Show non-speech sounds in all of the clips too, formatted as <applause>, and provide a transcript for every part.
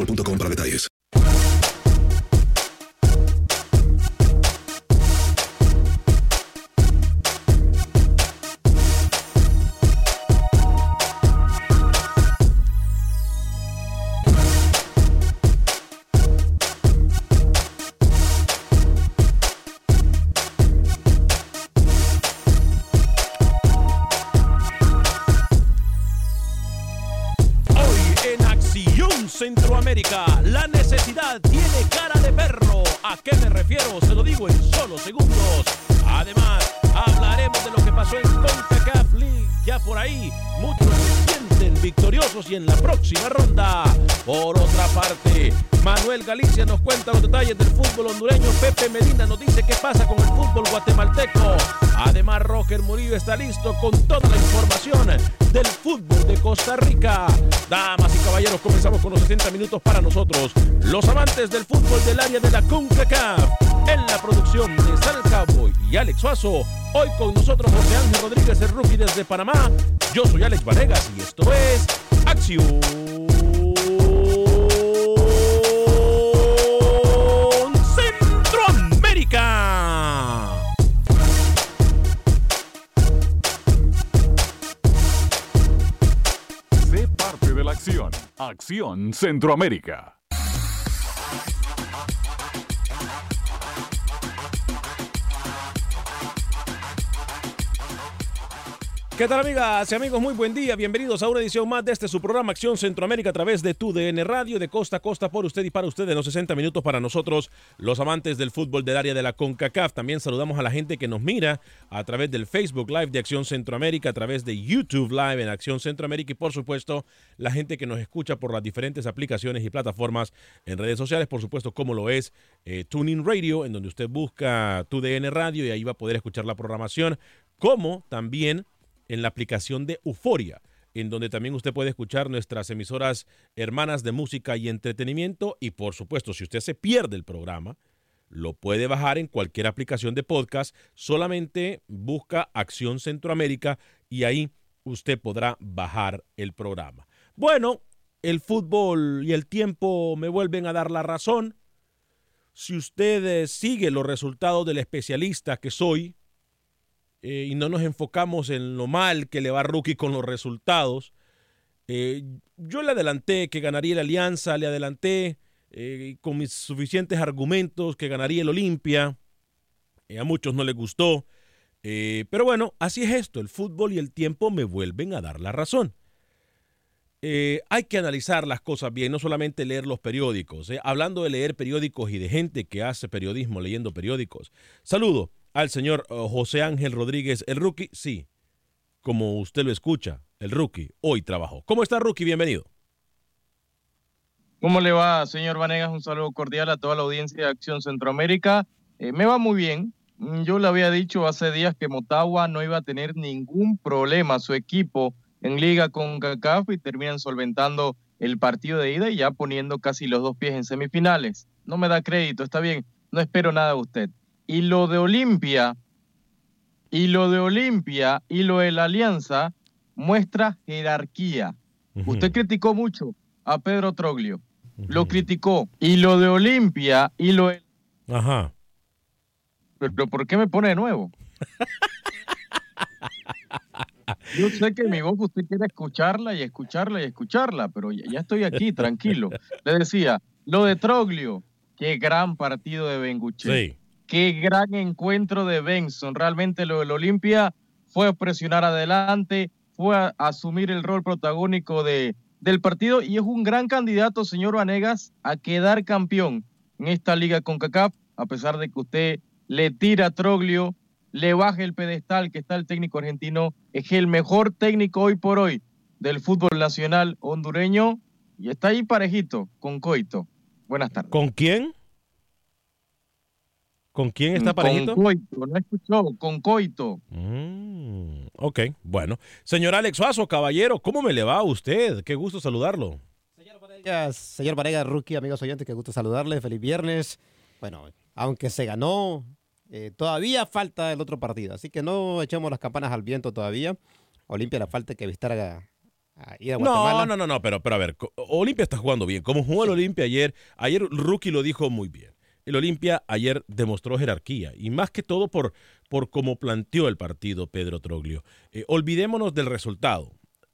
boostmobile.com para detalles. Listo con toda la información del fútbol de Costa Rica. Damas y caballeros, comenzamos con los 60 minutos para nosotros, los amantes del fútbol del área de la CONCACAF. En la producción de Sal Cowboy y Alex Suazo. Hoy con nosotros José Ángel Rodríguez, el rookie desde Panamá. Yo soy Alex Vanegas y esto es Acción acción. Centroamérica. ¿Qué tal amigas y amigos? Muy buen día. Bienvenidos a una edición más de este su programa Acción Centroamérica a través de tu DN Radio de costa a costa por usted y para usted en los 60 minutos para nosotros, los amantes del fútbol del área de la CONCACAF. También saludamos a la gente que nos mira a través del Facebook Live de Acción Centroamérica, a través de YouTube Live en Acción Centroamérica y por supuesto la gente que nos escucha por las diferentes aplicaciones y plataformas en redes sociales, por supuesto como lo es eh, Tuning Radio, en donde usted busca tu DN Radio y ahí va a poder escuchar la programación, como también en la aplicación de Euforia, en donde también usted puede escuchar nuestras emisoras hermanas de música y entretenimiento. Y por supuesto, si usted se pierde el programa, lo puede bajar en cualquier aplicación de podcast. Solamente busca Acción Centroamérica y ahí usted podrá bajar el programa. Bueno, el fútbol y el tiempo me vuelven a dar la razón. Si usted eh, sigue los resultados del especialista que soy, eh, y no nos enfocamos en lo mal que le va Rookie con los resultados. Eh, yo le adelanté que ganaría la Alianza, le adelanté eh, con mis suficientes argumentos que ganaría el Olimpia. a muchos no les gustó. pero bueno, así es esto. El fútbol y el tiempo me vuelven a dar la razón. hay que analizar las cosas bien, no solamente leer los periódicos. Hablando de leer periódicos y de gente que hace periodismo leyendo periódicos. Saludo al señor uh, José Ángel Rodríguez, el rookie. Sí, como usted lo escucha, el rookie hoy trabajó. ¿Cómo está, rookie? Bienvenido. ¿Cómo le va, señor Vanegas? Un saludo cordial a toda la audiencia de Acción Centroamérica. Eh, me va muy bien. Mm, yo le había dicho hace días que Motagua no iba a tener ningún problema. Su equipo en liga con CACAF y terminan solventando el partido de ida y ya poniendo casi los dos pies en semifinales. No me da crédito, está bien, no espero nada de usted. Y lo de Olimpia, y lo de Olimpia y lo de la Alianza muestra jerarquía. Usted criticó mucho a Pedro Troglio, lo criticó. Y lo de Olimpia y lo de... Ajá. Pero ¿por qué me pone de nuevo? Yo sé que mi voz usted quiere escucharla y escucharla y escucharla, pero ya, estoy aquí, tranquilo. Le decía, lo de Troglio, qué gran partido de Benguche. Qué gran encuentro de Benson. Realmente lo del Olimpia fue presionar adelante, fue a asumir el rol protagónico de, del partido y es un gran candidato, señor Vanegas, a quedar campeón en esta liga con CACAF, a pesar de que usted le tira Troglio le baje el pedestal que está el técnico argentino, es el mejor técnico hoy por hoy del fútbol nacional hondureño y está ahí parejito con Coito. Buenas tardes. ¿Con quién? ¿Con quién está parejito? Con Coito, no escuchó, con Coito. Mm, ok, bueno. Señor Alex Suazo, caballero, ¿cómo me le va a usted? Qué gusto saludarlo. Señor Varega, rookie, amigos oyentes, qué gusto saludarle. Feliz viernes. Bueno, aunque se ganó, eh, todavía falta el otro partido, así que no echemos las campanas al viento todavía. Olimpia la falta que visitar a, a ir a Guatemala. No, no, no, no, pero, pero a ver, Olimpia está jugando bien. Como jugó el Olimpia ayer, ayer Rookie lo dijo muy bien. El Olimpia ayer demostró jerarquía y más que todo por, por cómo planteó el partido Pedro Troglio. Eh, olvidémonos del resultado.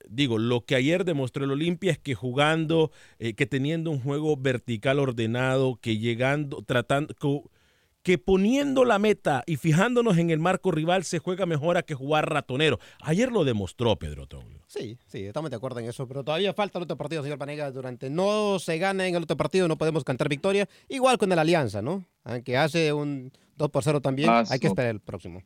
Digo, lo que ayer demostró el Olimpia es que jugando, eh, que teniendo un juego vertical ordenado, que llegando, tratando, que poniendo la meta y fijándonos en el marco rival se juega mejor a que jugar ratonero. Ayer lo demostró Pedro Troglio. Sí, sí, estamos de acuerdo en eso, pero todavía falta el otro partido, señor Panega. Durante no se gana en el otro partido, no podemos cantar victoria. Igual con el Alianza, ¿no? Aunque hace un 2 por 0 también, hay que esperar el próximo.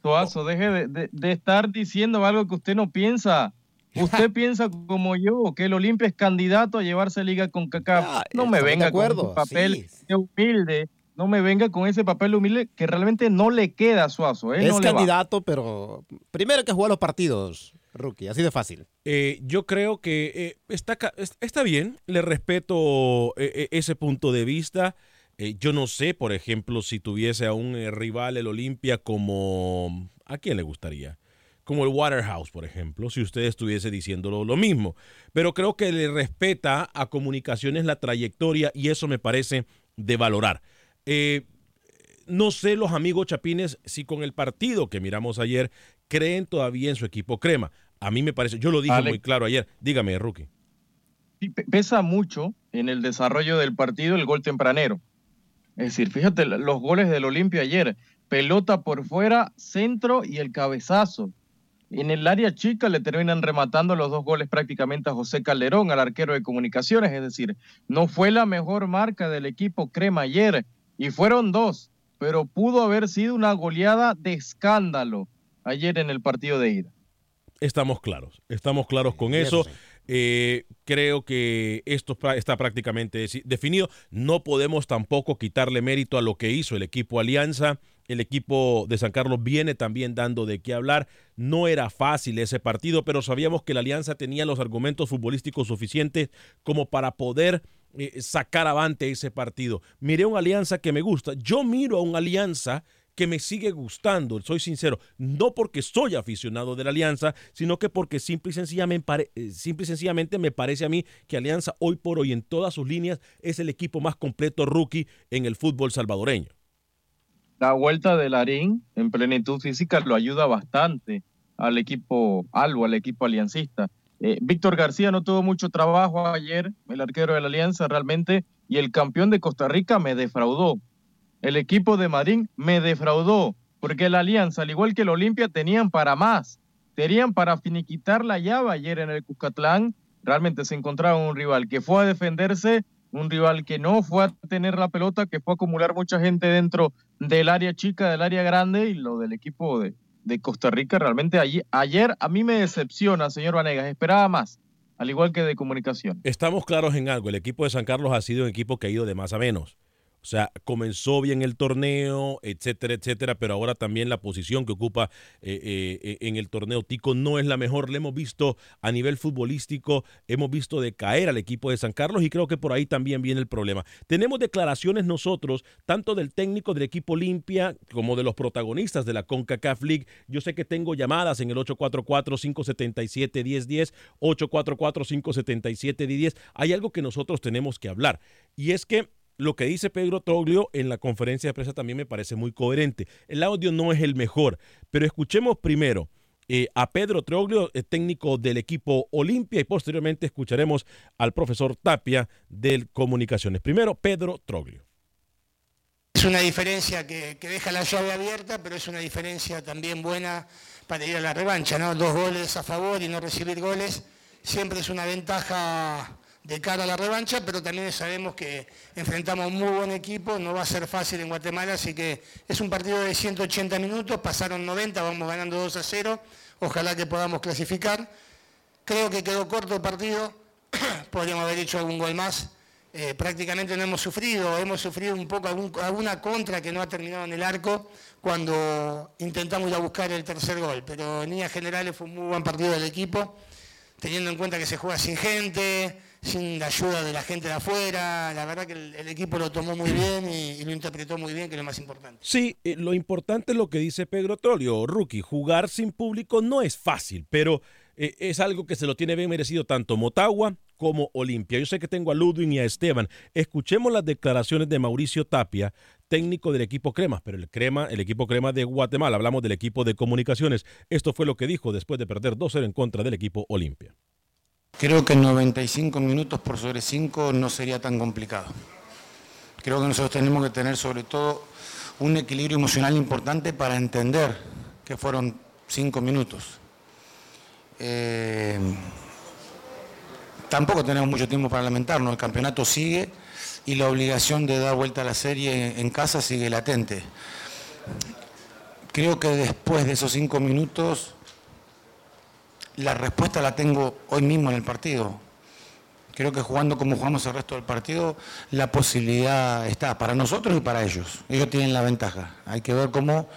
Toazo, deje de, estar diciendo algo que usted no piensa. Usted <laughs> piensa como yo, que el Olimpia es candidato a llevarse liga con CACAF. no me venga con un papel humilde no me venga con ese papel humilde que realmente no le queda a Suazo. ¿eh? Es candidato, pero primero que jugar los partidos, rookie, así de fácil. Eh, yo creo que eh, está, está bien, le respeto ese punto de vista. yo no sé, por ejemplo, si tuviese a un rival el Olimpia como... ¿A quién le gustaría? Como el Waterhouse, por ejemplo, si usted estuviese diciéndolo lo mismo. Pero creo que le respeta a comunicaciones la trayectoria y eso me parece de valorar. Eh, no sé los amigos chapines si con el partido que miramos ayer creen todavía en su equipo crema. A mí me parece, yo lo dije muy claro ayer. Dígame, Rookie. Pesa mucho en el desarrollo del partido el gol tempranero. Es decir, fíjate los goles del Olimpia ayer. Pelota por fuera, centro y el cabezazo. En el área chica le terminan rematando los dos goles prácticamente a José Calderón, al arquero de comunicaciones. Es decir, no fue la mejor marca del equipo crema ayer y fueron dos, pero pudo haber sido una goleada de escándalo ayer en el partido de ida. Estamos claros, estamos claros con eso. Eh, creo que esto está prácticamente definido. No podemos tampoco quitarle mérito a lo que hizo el equipo Alianza. El equipo de San Carlos viene también dando de qué hablar. No era fácil ese partido, pero sabíamos que la Alianza tenía los argumentos futbolísticos suficientes como para poder sacar avante ese partido. Miré una alianza que me gusta. Yo miro a una alianza que me sigue gustando, soy sincero, no porque soy aficionado de la Alianza, sino que porque simple y, sencillamente, eh, simple y sencillamente me parece a mí que Alianza hoy por hoy en todas sus líneas es el equipo más completo rookie en el fútbol salvadoreño. La vuelta de Larín en plenitud física lo ayuda bastante al equipo algo, al equipo aliancista. Eh, Víctor García no tuvo mucho trabajo ayer, el arquero de la Alianza realmente, y el campeón de Costa Rica me defraudó. El equipo de Marín me defraudó, porque la Alianza, al igual que el Olimpia, tenían para más. Tenían para finiquitar la llave ayer en el Cuscatlán realmente se encontraba un rival que fue a defenderse, un rival que no fue a tener la pelota, que fue a acumular mucha gente dentro del área chica, del área grande y lo del equipo de, de Costa Rica realmente allí, ayer a mí me decepciona, señor Vanegas, esperaba más, al igual que de comunicación. Estamos claros en algo, el equipo de San Carlos ha sido un equipo que ha ido de más a menos. O sea, comenzó bien el torneo, etcétera, etcétera, pero ahora también la posición que ocupa eh, eh, en el torneo Tico no es la mejor. Le hemos visto a nivel futbolístico, hemos visto decaer al equipo de San Carlos y creo que por ahí también viene el problema. Tenemos declaraciones nosotros, tanto del técnico del equipo Limpia como de los protagonistas de la CONCACAF League. Yo sé que tengo llamadas en el 844-577-1010, 844-577-1010. Hay algo que nosotros tenemos que hablar y es que lo que dice Pedro Troglio en la conferencia de prensa también me parece muy coherente. El audio no es el mejor, pero escuchemos primero eh, a Pedro Troglio, técnico del equipo Olimpia, y posteriormente escucharemos al profesor Tapia del Comunicaciones. Primero, Pedro Troglio. Es una diferencia que, que, deja la llave abierta, pero es una diferencia también buena para ir a la revancha, ¿no? Dos goles a favor y no recibir goles siempre es una ventaja de cara a la revancha, pero también sabemos que enfrentamos un muy buen equipo, no va a ser fácil en Guatemala, así que es un partido de 180 minutos, pasaron 90, vamos ganando 2 a 0, ojalá que podamos clasificar. Creo que quedó corto el partido, <clears throat> podríamos haber hecho algún gol más. Eh, prácticamente no hemos sufrido, hemos sufrido un poco alguna contra que no ha terminado en el arco cuando intentamos ir a buscar el tercer gol, pero en líneas generales fue un muy buen partido del equipo, teniendo en cuenta que se juega sin gente, sin la ayuda de la gente de afuera. La verdad que el, equipo lo tomó muy bien y, lo interpretó muy bien, que es lo más importante. Sí, eh, lo importante es lo que dice Pedro Trolio, Rookie. Jugar sin público no es fácil, pero eh, es algo que se lo tiene bien merecido tanto Motagua como Olimpia. Yo sé que tengo a Ludwig y a Esteban. Escuchemos las declaraciones de Mauricio Tapia, técnico del equipo Crema, pero el Crema, el equipo Crema de Guatemala, hablamos del equipo de comunicaciones. Esto fue lo que dijo después de perder 2-0 en contra del equipo Olimpia. Creo que 95 minutos por sobre 5 no sería tan complicado. Creo que nosotros tenemos que tener sobre todo un equilibrio emocional importante para entender que fueron 5 minutos. Eh, tampoco tenemos mucho tiempo para lamentarnos, el campeonato sigue y la obligación de dar vuelta a la serie en casa sigue latente. Creo que después de esos 5 minutos la respuesta la tengo hoy mismo en el partido. Creo que jugando como jugamos el resto del partido, la posibilidad está para nosotros y para ellos. Ellos tienen la ventaja. Hay que ver cómo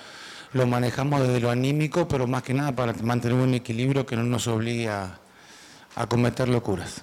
lo manejamos desde lo anímico, pero más que nada para mantener un equilibrio que no nos obligue a, a cometer locuras.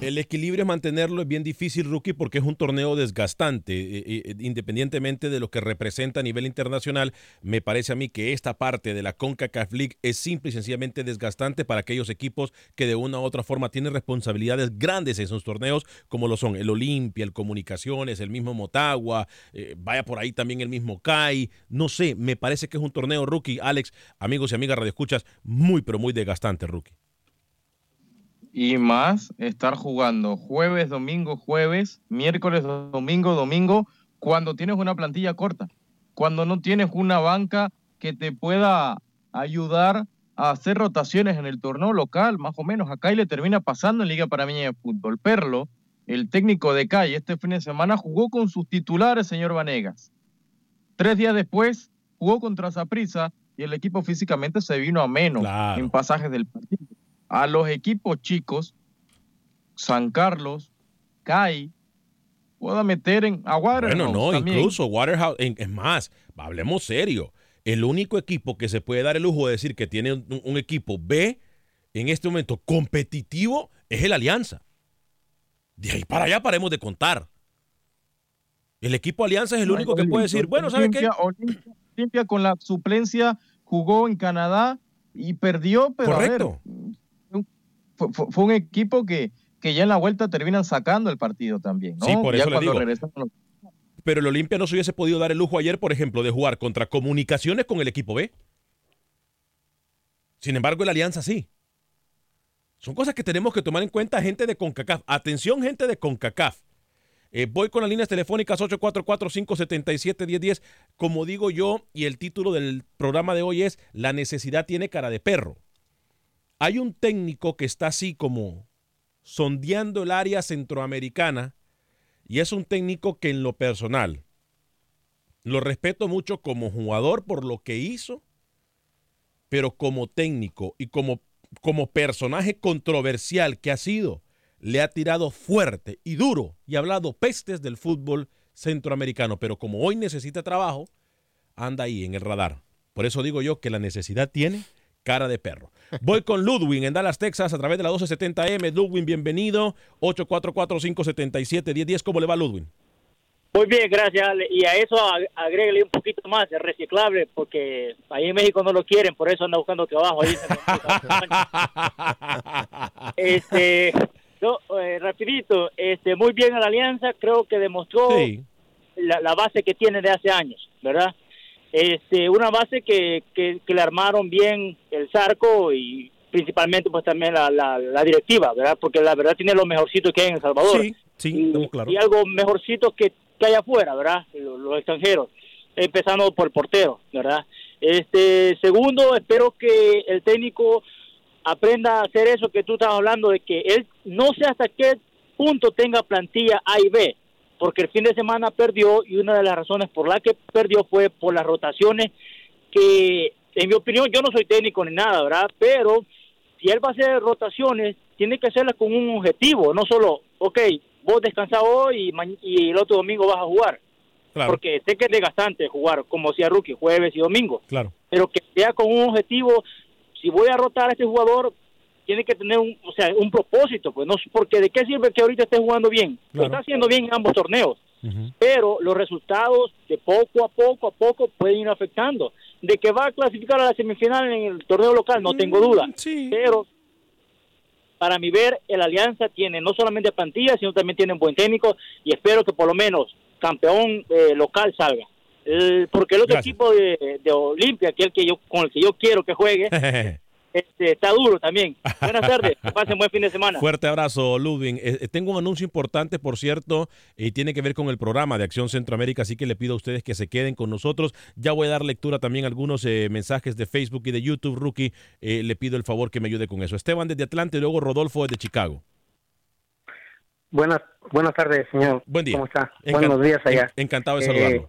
El equilibrio es mantenerlo es bien difícil, rookie, porque es un torneo desgastante. Eh, eh, independientemente de lo que representa a nivel internacional, me parece a mí que esta parte de la CONCACAF League es simple y sencillamente desgastante para aquellos equipos que de una u otra forma tienen responsabilidades grandes en sus torneos, como lo son el Olimpia, el Comunicaciones, el mismo Motagua, eh, vaya por ahí también el mismo CAI. No sé, me parece que es un torneo, rookie. Alex, amigos y amigas radioescuchas, muy, pero muy desgastante, rookie y más estar jugando jueves, domingo, jueves, miércoles, domingo, domingo, cuando tienes una plantilla corta, cuando no tienes una banca que te pueda ayudar a hacer rotaciones en el torneo local, más o menos. Acá y le termina pasando en Liga Panameña de Fútbol. Perlo, el técnico de calle, este fin de semana jugó con sus titulares, señor Vanegas. Tres días después jugó contra Zaprisa y el equipo físicamente se vino a menos en pasajes del partido a los equipos chicos, San Carlos, CAI, pueda meter en a Waterhouse. Bueno, no, incluso Waterhouse, es más, hablemos serio. El único equipo que se puede dar el lujo de decir que tiene un, equipo B en este momento competitivo es el Alianza. De ahí para allá paremos de contar. El equipo Alianza es el único que puede decir, bueno, ¿sabe qué? Olimpia con la suplencia jugó en Canadá y perdió, pero Correcto fue, un equipo que, que ya en la vuelta terminan sacando el partido también. ¿no? Sí, por eso le digo. Pero el Olimpia no se hubiese podido dar el lujo ayer, por ejemplo, de jugar contra comunicaciones con el equipo B. Sin embargo, el Alianza sí. Son cosas que tenemos que tomar en cuenta, gente de CONCACAF. Atención, gente de CONCACAF. Eh, voy con las líneas telefónicas 844-577-1010. Como digo yo, y el título del programa de hoy es La necesidad tiene cara de perro hay un técnico que está así como sondeando el área centroamericana y es un técnico que en lo personal lo respeto mucho como jugador por lo que hizo, pero como técnico y como, como personaje controversial que ha sido, le ha tirado fuerte y duro y ha hablado pestes del fútbol centroamericano, pero como hoy necesita trabajo, anda ahí en el radar. Por eso digo yo que la necesidad tiene cara de perro. Voy con Ludwig en Dallas, Texas, a través de la 1270M. Ludwig, bienvenido. 844-577-1010. ¿Cómo le va, Ludwig? Muy bien, gracias. Y a eso agréguele un poquito más, el reciclable, porque ahí en México no lo quieren, por eso anda buscando trabajo. Ahí <laughs> este, eh, rapidito, este, muy bien a la alianza, creo que demostró la, la, base que tiene de hace años, ¿verdad? Este, una base que, que, le armaron bien el Zarco y principalmente pues también la, la, directiva, ¿verdad? Porque la verdad tiene lo mejorcito que hay en El Salvador. Sí, sí, y, claro. y algo mejorcito que que hay afuera, ¿verdad? Los, extranjeros, empezando por el portero, ¿verdad? Este, segundo, espero que el técnico aprenda a hacer eso que tú estabas hablando, de que él no sé hasta qué punto tenga plantilla A y B, porque el fin de semana perdió y una de las razones por la que perdió fue por las rotaciones que, en mi opinión, yo no soy técnico ni nada, ¿verdad? Pero si él va a hacer rotaciones, tiene que hacerlas con un objetivo, no solo, ok, vos descansás hoy y, el otro domingo vas a jugar. Porque sé que es desgastante jugar, como decía Rookie, jueves y domingo. Claro. Pero que sea con un objetivo, si voy a rotar a este jugador, tiene que tener un, o sea, un propósito, pues no porque de qué sirve que ahorita esté jugando bien. Lo está haciendo bien en ambos torneos. Pero los resultados de poco a poco a poco pueden ir afectando. De que va a clasificar a la semifinal en el torneo local, no tengo duda. Sí. Pero para mi ver, el Alianza tiene no solamente plantilla, sino también tiene un buen técnico y espero que por lo menos campeón eh, local salga. porque el otro equipo de, de Olimpia, que el que yo, con el que yo quiero que juegue, <laughs> Este, está duro también. Buenas tardes, que pasen buen fin de semana. Fuerte abrazo, Ludwig. Eh, eh, tengo un anuncio importante, por cierto, y tiene que ver con el programa de Acción Centroamérica, así que le pido a ustedes que se queden con nosotros. Ya voy a dar lectura también a algunos eh, mensajes de Facebook y de YouTube, Rookie. le pido el favor que me ayude con eso. Esteban desde Atlanta y luego Rodolfo desde Chicago. Buenas, buenas tardes, señor. Buen día. ¿Cómo está? Buenos días allá. encantado de saludarlo.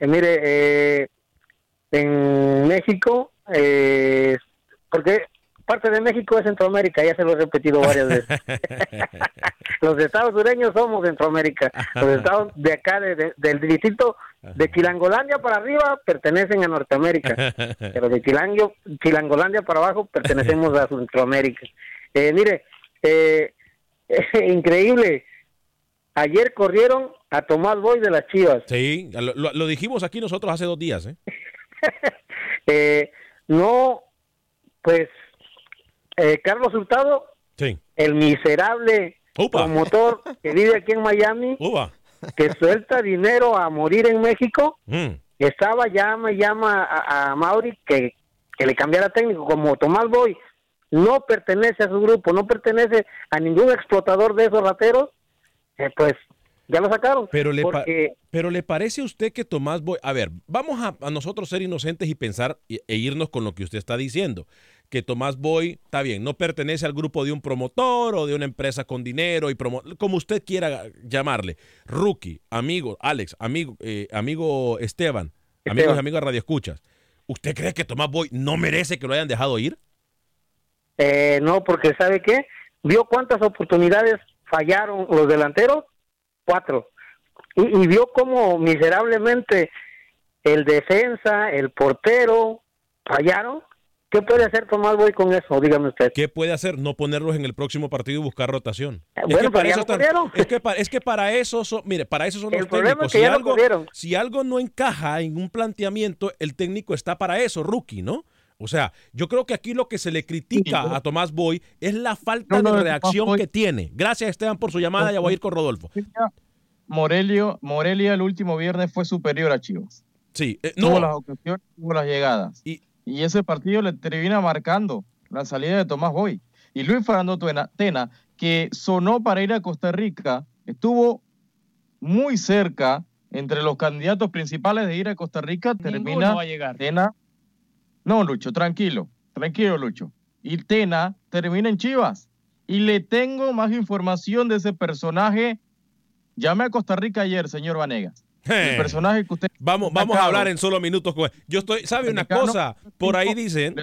mire, en México eh, porque parte de México es Centroamérica, ya se lo he repetido varias veces. <laughs> los estados sureños somos Centroamérica, los estados de acá, del distrito de Chilangolandia para arriba pertenecen a Norteamérica, <laughs> pero de Chilango, Chilangolandia para abajo pertenecemos a Centroamérica. Eh, mire, eh, <laughs> increíble, ayer corrieron a Tomás Boy de las Chivas. Sí, lo, lo dijimos aquí nosotros hace dos días. ¿eh? eh no pues eh, Carlos Hurtado, el miserable promotor que vive aquí en Miami, que suelta dinero a morir en México, mm. estaba llama llama a, a Mauri que, que le cambiara técnico, como Tomás Boy. No pertenece a su grupo, no pertenece a ningún explotador de esos rateros, eh, pues ya lo sacaron. Pero le, pero le parece a usted que Tomás Boy, a ver, vamos a, nosotros ser inocentes y pensar e irnos con lo que usted está diciendo, que Tomás Boy, está bien, no pertenece al grupo de un promotor o de una empresa con dinero y promo como usted quiera llamarle, rookie, amigo, Alex, amigo, eh, amigo Esteban, amigos y amigas Radio Escuchas. ¿Usted cree que Tomás Boy no merece que lo hayan dejado ir? Eh, no, porque ¿sabe qué? Vio cuántas oportunidades fallaron los delanteros cuatro. Y, vio cómo miserablemente el defensa, el portero fallaron. ¿Qué puede hacer Tomás Boy con eso? Dígame usted. ¿Qué puede hacer? No ponerlos en el próximo partido y buscar rotación. Eh, es, que para eso es, que es que para eso son, mire, para eso son los técnicos. si, algo, si algo no encaja en un planteamiento, el técnico está para eso, rookie, ¿no? O sea, yo creo que aquí lo que se le critica a Tomás Boy es la falta de reacción que tiene. Gracias, Esteban, por su llamada. Ya voy a ir con Rodolfo. Morelio, Morelia el último viernes fue superior a Chivas. Sí, eh, no. Tuvo las ocasiones, tuvo las llegadas. Y, ese partido le termina marcando la salida de Tomás Boy. Y Luis Fernando Tena, que sonó para ir a Costa Rica, estuvo muy cerca entre los candidatos principales de ir a Costa Rica, termina va a llegar. Tena no, Lucho, tranquilo, tranquilo, Lucho. Y Tena termina en Chivas. Y le tengo más información de ese personaje. Llamé a Costa Rica ayer, señor Vanegas. El personaje que usted. Vamos, vamos a hablar en solo minutos. con él. Yo estoy, ¿sabe una cosa? Por ahí dicen,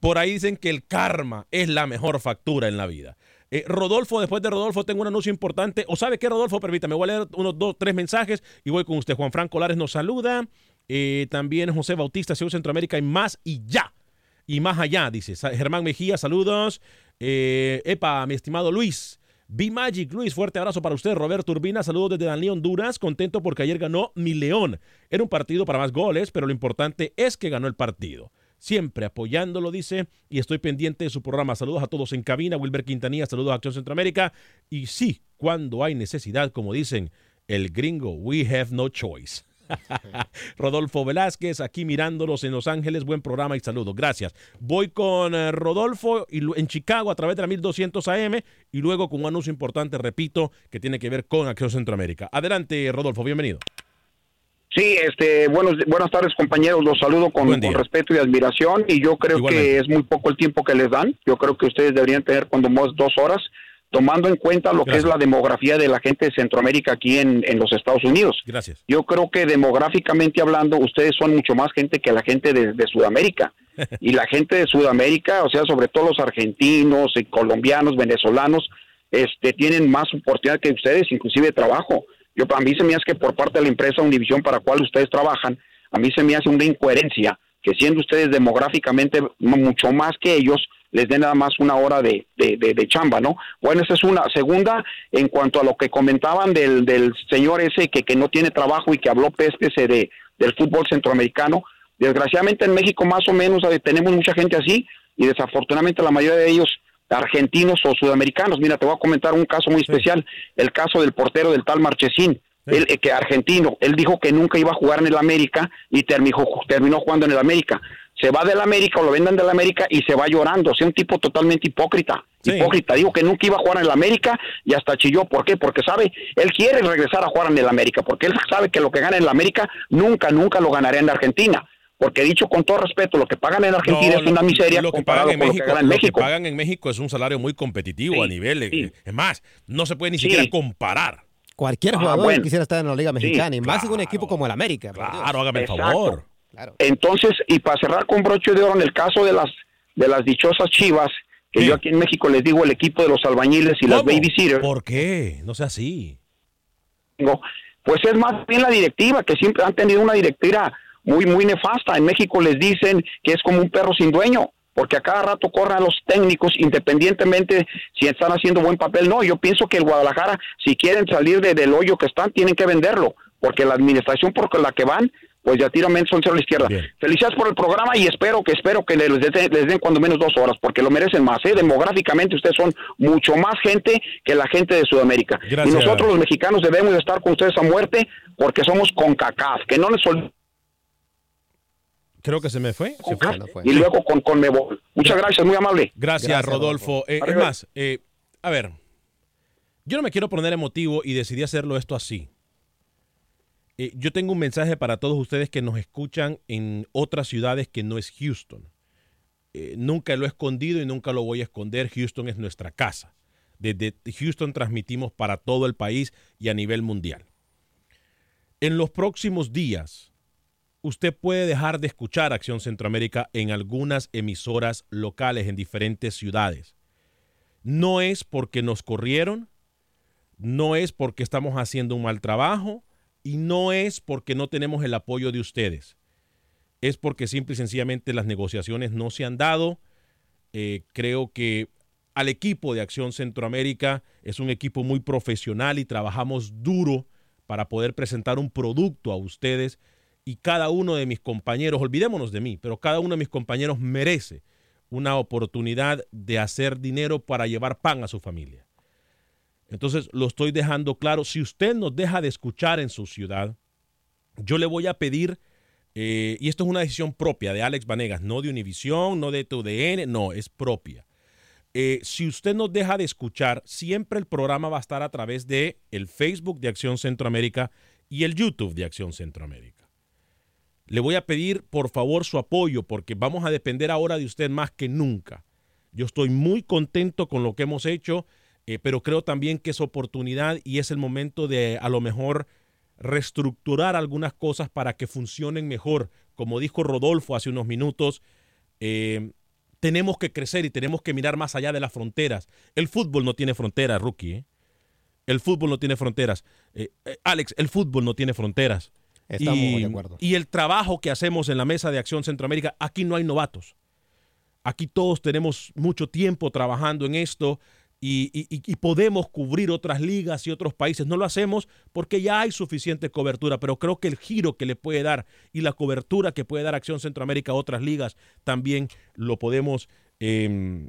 por ahí dicen que el karma es la mejor factura en la vida. Eh, Rodolfo, después de Rodolfo, tengo un anuncio importante. ¿O sabe qué, Rodolfo? Permítame, voy a leer unos dos, tres mensajes y voy con usted. Juan Franco Lares nos saluda. Eh, también José Bautista, Ciudad Centroamérica y más y ya. Y más allá, dice. Germán Mejía, saludos. Eh, epa, mi estimado Luis. B Magic, Luis, fuerte abrazo para usted. Roberto Urbina, saludos desde Danlí, Honduras. Contento porque ayer ganó mi León. Era un partido para más goles, pero lo importante es que ganó el partido. Siempre apoyándolo, dice, y estoy pendiente de su programa. Saludos a todos en cabina. Wilber Quintanilla, saludos a Acción Centroamérica. Y sí, cuando hay necesidad, como dicen el gringo, we have no choice. <laughs> Rodolfo Velázquez, aquí mirándolos en Los Ángeles. Buen programa y saludos. Gracias. Voy con eh, Rodolfo y en Chicago a través de la 1200 AM y luego con un anuncio importante, repito, que tiene que ver con Acción Centroamérica. Adelante, Rodolfo, bienvenido. Sí, este, buenos, buenas tardes compañeros, los saludo con, con respeto y admiración y yo creo Igualmente. que es muy poco el tiempo que les dan, yo creo que ustedes deberían tener cuando más dos horas, tomando en cuenta lo que es la demografía de la gente de Centroamérica aquí en, en los Estados Unidos. Gracias. Yo creo que demográficamente hablando, ustedes son mucho más gente que la gente de, de Sudamérica. <laughs> Y la gente de Sudamérica, o sea, sobre todo los argentinos, y colombianos, venezolanos, este, tienen más oportunidad que ustedes, inclusive de trabajo. Yo, a mí se me hace que por parte de la empresa Univisión para la cual ustedes trabajan, a mí se me hace una incoherencia que siendo ustedes demográficamente mucho más que ellos, les den nada más una hora de, de, de- de chamba, ¿no? Bueno, esa es una. Segunda, en cuanto a lo que comentaban del, del señor ese que, que no tiene trabajo y que habló pestes eh, de, del fútbol centroamericano, desgraciadamente en México más o menos eh, tenemos mucha gente así y desafortunadamente la mayoría de ellos argentinos o sudamericanos. Mira, te voy a comentar un caso muy especial, el caso del portero del tal Marchesín, él, eh, que argentino, él dijo que nunca iba a jugar en el América y terminó, terminó jugando en el América. Se va del América o lo venden del América y se va llorando, o sea, un tipo totalmente hipócrita. Hipócrita, dijo que nunca iba a jugar en el América y hasta chilló. ¿Por qué? Porque sabe, él quiere regresar a jugar en el América, porque él sabe que lo que gana en el América nunca, nunca lo ganará en Argentina. Porque dicho con todo respeto, lo que pagan en Argentina No, es una miseria lo que comparado pagan en con México, lo que lo que pagan en México es un salario muy competitivo a nivel. eh, Es más, no se puede ni Sí. siquiera comparar. Cualquier Ah, jugador bueno. quisiera estar en la Liga Sí, Mexicana y más en un equipo como el América. Claro, hágame el Exacto. Entonces, y para cerrar con broche de oro, en el caso de las de las dichosas chivas, que yo aquí en México les digo el equipo de los albañiles y las ¿Cómo? babysitters, ¿Por qué? No sea así. pues es más bien la directiva, que siempre han tenido una directiva muy, muy nefasta. En México les dicen que es como un perro sin dueño, porque a cada rato corren a los técnicos, independientemente si están haciendo buen papel. No, yo pienso que el Guadalajara, si quieren salir de- del hoyo que están, tienen que venderlo, porque la administración por la que van, pues ya tiran son cero a la izquierda. Felicidades por el programa y espero que espero que les, den- les den cuando menos dos horas, porque lo merecen más. ¿eh? Demográficamente ustedes son mucho más gente que la gente de Sudamérica. Gracias. Y nosotros los mexicanos debemos de estar con ustedes a muerte porque somos con CACAF, que no les olvidemos Creo que se me fue. Se fue. y luego con Conmebol. Muchas gracias, muy amable. Gracias, Rodolfo. Eh, es más, eh, a ver, yo no me quiero poner emotivo y decidí hacerlo esto así. Eh, yo tengo un mensaje para todos ustedes que nos escuchan en otras ciudades que no es Houston. Eh, nunca lo he escondido y nunca lo voy a esconder. Houston es nuestra casa. Desde Houston transmitimos para todo el país y a nivel mundial. En los próximos días, usted puede dejar de escuchar Acción Centroamérica en algunas emisoras locales en diferentes ciudades. No es porque nos corrieron, no es porque estamos haciendo un mal trabajo y no es porque no tenemos el apoyo de ustedes. Es porque simple y sencillamente las negociaciones no se han dado. Eh, creo que al equipo de Acción Centroamérica es un equipo muy profesional y trabajamos duro para poder presentar un producto a ustedes y cada uno de mis compañeros, olvidémonos de mí, pero cada uno de mis compañeros merece una oportunidad de hacer dinero para llevar pan a su familia. Entonces lo estoy dejando claro. Si usted nos deja de escuchar en su ciudad, yo le voy a pedir, eh, y esto es una decisión propia de Alex Vanegas, no de Univisión, no de TUDN, no, es propia. Eh, si usted nos deja de escuchar, siempre el programa va a estar a través de el Facebook de Acción Centroamérica y el YouTube de Acción Centroamérica. Le voy a pedir por favor su apoyo porque vamos a depender ahora de usted más que nunca. Yo estoy muy contento con lo que hemos hecho, eh, pero creo también que es oportunidad y es el momento de a lo mejor reestructurar algunas cosas para que funcionen mejor. Como dijo Rodolfo hace unos minutos, eh, tenemos que crecer y tenemos que mirar más allá de las fronteras. El fútbol no tiene fronteras, rookie. ¿eh? El fútbol no tiene fronteras. Eh, Alex, el fútbol no tiene fronteras. Estamos y, de acuerdo. Y el trabajo que hacemos en la Mesa de Acción Centroamérica, aquí no hay novatos. Aquí todos tenemos mucho tiempo trabajando en esto y, podemos cubrir otras ligas y otros países. No lo hacemos porque ya hay suficiente cobertura, pero creo que el giro que le puede dar y la cobertura que puede dar Acción Centroamérica a otras ligas también lo podemos eh,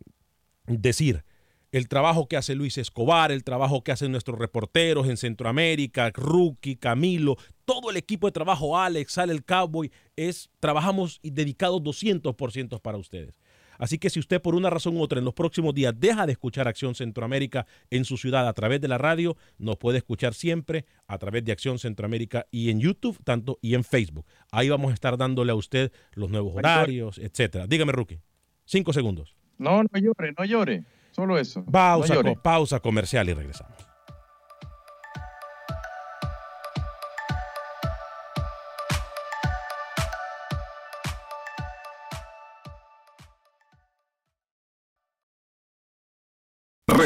decir. El trabajo que hace Luis Escobar, el trabajo que hacen nuestros reporteros en Centroamérica, Rookie, Camilo, todo el equipo de trabajo, Alex, Sale el Cowboy, es, trabajamos y dedicados 200% para ustedes. Así que si usted por una razón u otra en los próximos días deja de escuchar Acción Centroamérica en su ciudad a través de la radio, nos puede escuchar siempre a través de Acción Centroamérica y en YouTube, tanto y en Facebook. Ahí vamos a estar dándole a usted los nuevos horarios, etcétera. Dígame, Rookie. Cinco segundos. No, no llore, no llore. Solo eso. Pausa, no llore. pausa comercial y regresamos.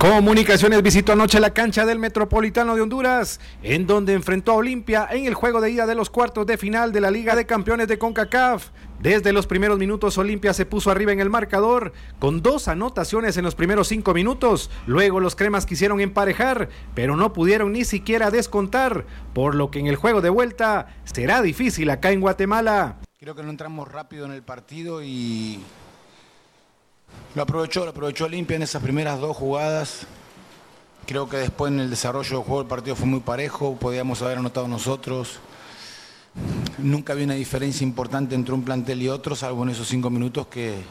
Comunicaciones visitó anoche la cancha del Metropolitano de Honduras, en donde enfrentó a Olimpia en el juego de ida de los cuartos de final de la Liga de Campeones de CONCACAF. Desde los primeros minutos Olimpia se puso arriba en el marcador con dos anotaciones en los primeros cinco minutos. Luego los cremas quisieron emparejar, pero no pudieron ni siquiera descontar, por lo que en el juego de vuelta será difícil acá en Guatemala. Creo que no entramos rápido en el partido y lo aprovechó, lo aprovechó Olimpia en esas primeras dos jugadas. Creo que después en el desarrollo del juego el partido fue muy parejo, podíamos haber anotado nosotros. Nunca había una diferencia importante entre un plantel y otro, salvo en esos cinco minutos que